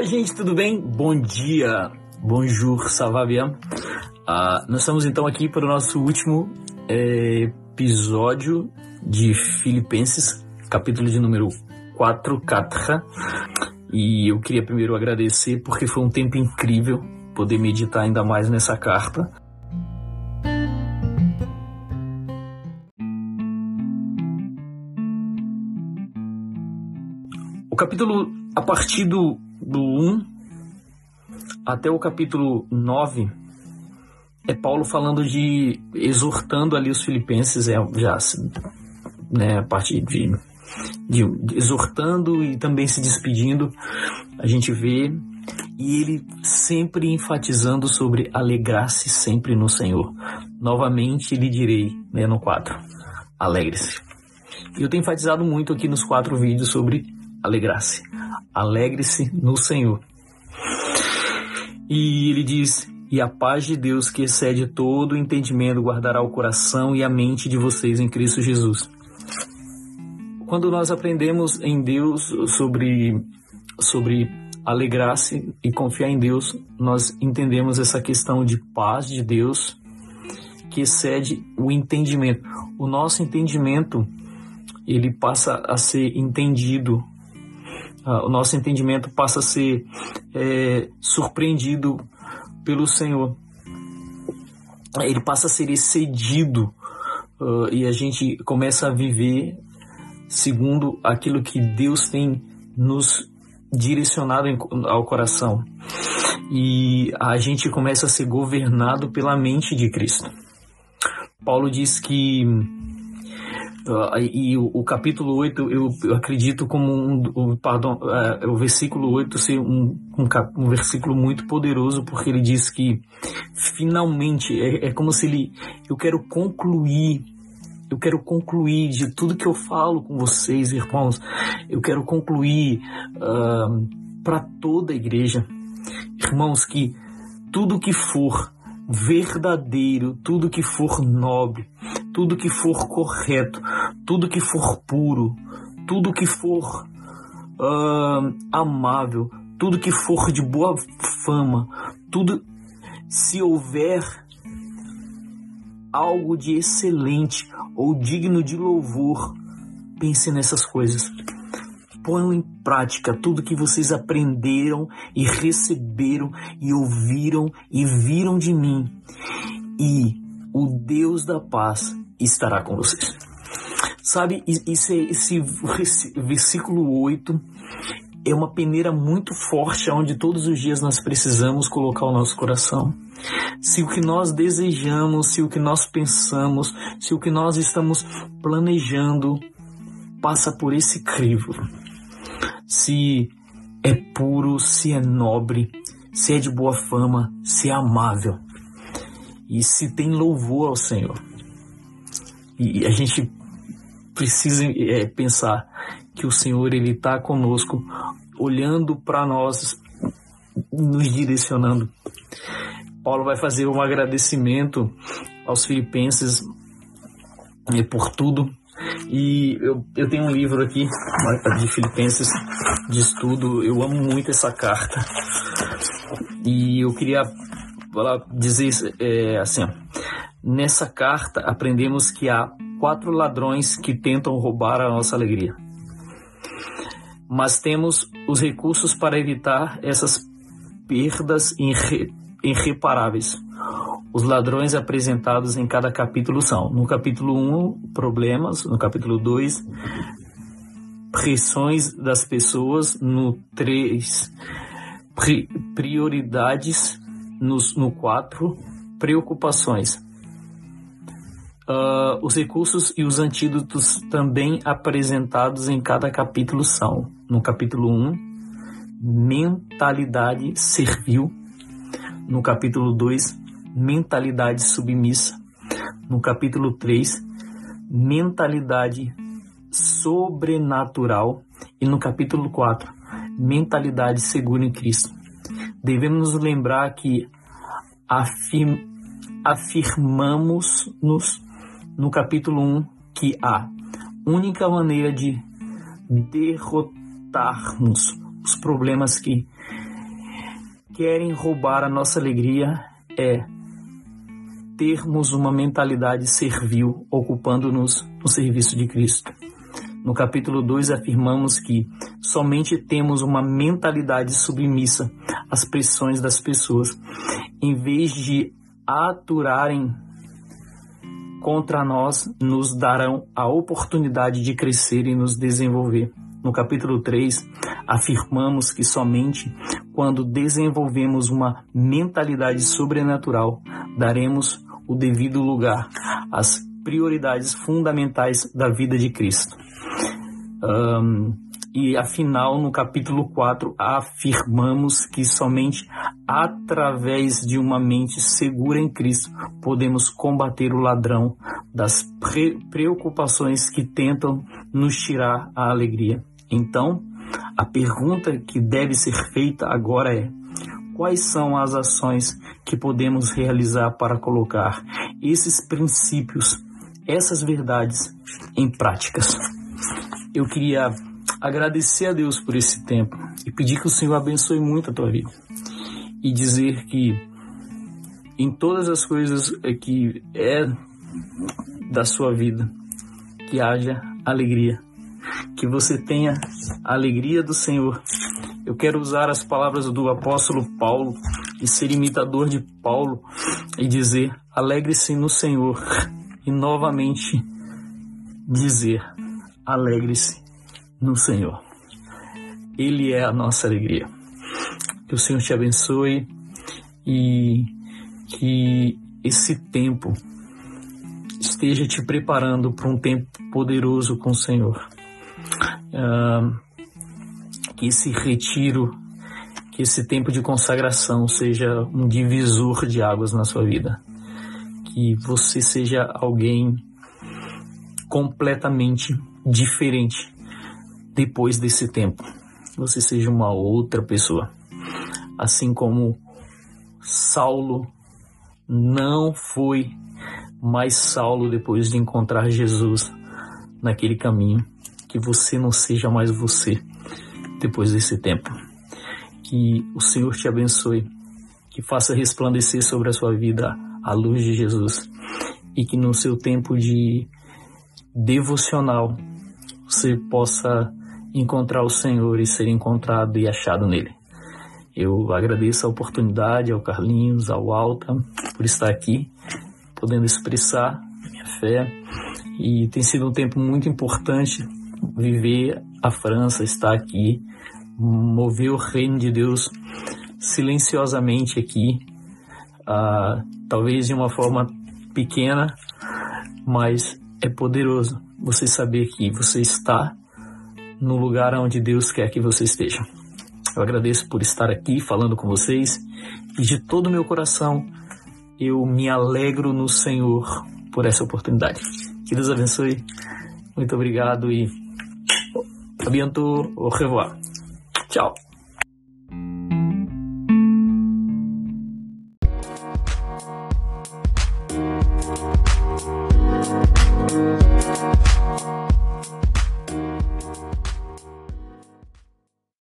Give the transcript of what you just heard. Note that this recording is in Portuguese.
Oi, gente, tudo bem? Bom dia, bonjour, ça va bien? Uh, nós estamos então aqui para o nosso último é, episódio de Filipenses, capítulo de número 4, 4. E eu queria primeiro agradecer porque foi um tempo incrível poder meditar ainda mais nessa carta. O capítulo, a partir do, do 1 até o capítulo 9, é Paulo falando de exortando ali os filipenses, é já né, a partir de, de, de, exortando e também se despedindo, a gente vê e ele sempre enfatizando sobre alegrar-se sempre no Senhor. Novamente lhe direi, né, no 4, alegre-se. Eu tenho enfatizado muito aqui nos quatro vídeos sobre alegrar-se. Alegre-se no Senhor. E ele diz: E a paz de Deus, que excede todo o entendimento, guardará o coração e a mente de vocês em Cristo Jesus. Quando nós aprendemos em Deus sobre, sobre alegrar-se e confiar em Deus, nós entendemos essa questão de paz de Deus que excede o entendimento. O nosso entendimento ele passa a ser entendido o nosso entendimento passa a ser é, surpreendido pelo Senhor. Ele passa a ser excedido uh, e a gente começa a viver segundo aquilo que Deus tem nos direcionado em, ao coração. E a gente começa a ser governado pela mente de Cristo. Paulo diz que Uh, e o, o, capítulo 8, eu, eu acredito como um, uh, o versículo 8 ser um, um, um, versículo muito poderoso, porque ele diz que finalmente, é, é como se ele, eu quero concluir eu quero concluir de tudo que eu falo com vocês, irmãos. Eu quero concluir uh, para toda a igreja, irmãos, que tudo que for verdadeiro, tudo que for nobre, tudo que for correto, tudo que for puro, tudo que for uh, amável, tudo que for de boa fama, tudo se houver algo de excelente ou digno de louvor, pense nessas coisas ponham em prática tudo que vocês aprenderam e receberam e ouviram e viram de mim. E o Deus da paz estará com vocês. Sabe, esse, esse versículo 8 é uma peneira muito forte onde todos os dias nós precisamos colocar o nosso coração. Se o que nós desejamos, se o que nós pensamos, se o que nós estamos planejando passa por esse crivo, se é puro, se é nobre, se é de boa fama, se é amável e se tem louvor ao Senhor. E a gente precisa é, pensar que o Senhor ele está conosco, olhando para nós, nos direcionando. Paulo vai fazer um agradecimento aos filipenses é, por tudo e eu, eu tenho um livro aqui de Filipenses de estudo. Eu amo muito essa carta. E eu queria dizer é, assim: nessa carta aprendemos que há quatro ladrões que tentam roubar a nossa alegria. Mas temos os recursos para evitar essas perdas irre, irreparáveis. Os ladrões apresentados em cada capítulo são: no capítulo 1, problemas, no capítulo 2, pressões das pessoas, no 3, pri prioridades, nos, no 4, preocupações. Uh, os recursos e os antídotos também apresentados em cada capítulo são: no capítulo 1, mentalidade servil, no capítulo 2, mentalidade submissa. No capítulo 3, mentalidade sobrenatural. E no capítulo 4, mentalidade segura em Cristo. Devemos lembrar que afirm, afirmamos-nos no capítulo 1 que a única maneira de derrotarmos os problemas que querem roubar a nossa alegria é termos uma mentalidade servil, ocupando-nos no serviço de Cristo. No capítulo 2 afirmamos que somente temos uma mentalidade submissa às pressões das pessoas, em vez de aturarem contra nós, nos darão a oportunidade de crescer e nos desenvolver. No capítulo 3, afirmamos que somente quando desenvolvemos uma mentalidade sobrenatural, daremos o devido lugar às prioridades fundamentais da vida de Cristo. Um, e afinal, no capítulo 4, afirmamos que somente através de uma mente segura em Cristo podemos combater o ladrão das pre preocupações que tentam nos tirar a alegria. Então, a pergunta que deve ser feita agora é: quais são as ações que podemos realizar para colocar esses princípios, essas verdades em práticas? Eu queria agradecer a Deus por esse tempo e pedir que o Senhor abençoe muito a tua vida. E dizer que em todas as coisas que é da sua vida que haja alegria, que você tenha a alegria do Senhor. Eu quero usar as palavras do apóstolo Paulo e ser imitador de Paulo e dizer: alegre-se no Senhor. E novamente dizer: alegre-se no Senhor. Ele é a nossa alegria. Que o Senhor te abençoe e que esse tempo esteja te preparando para um tempo poderoso com o Senhor. Uh, que esse retiro, que esse tempo de consagração seja um divisor de águas na sua vida. Que você seja alguém completamente diferente depois desse tempo. Você seja uma outra pessoa. Assim como Saulo não foi mais Saulo depois de encontrar Jesus naquele caminho. Que você não seja mais você depois desse tempo. Que o Senhor te abençoe, que faça resplandecer sobre a sua vida a luz de Jesus e que no seu tempo de devocional você possa encontrar o Senhor e ser encontrado e achado nele. Eu agradeço a oportunidade ao Carlinhos, ao Alta, por estar aqui, podendo expressar minha fé. E tem sido um tempo muito importante viver a França, estar aqui, mover o reino de Deus silenciosamente aqui, uh, talvez de uma forma pequena, mas é poderoso você saber que você está no lugar onde Deus quer que você esteja. Eu agradeço por estar aqui falando com vocês e de todo o meu coração eu me alegro no Senhor por essa oportunidade. Que Deus abençoe. Muito obrigado e a bientôt, au revoir. Tchau.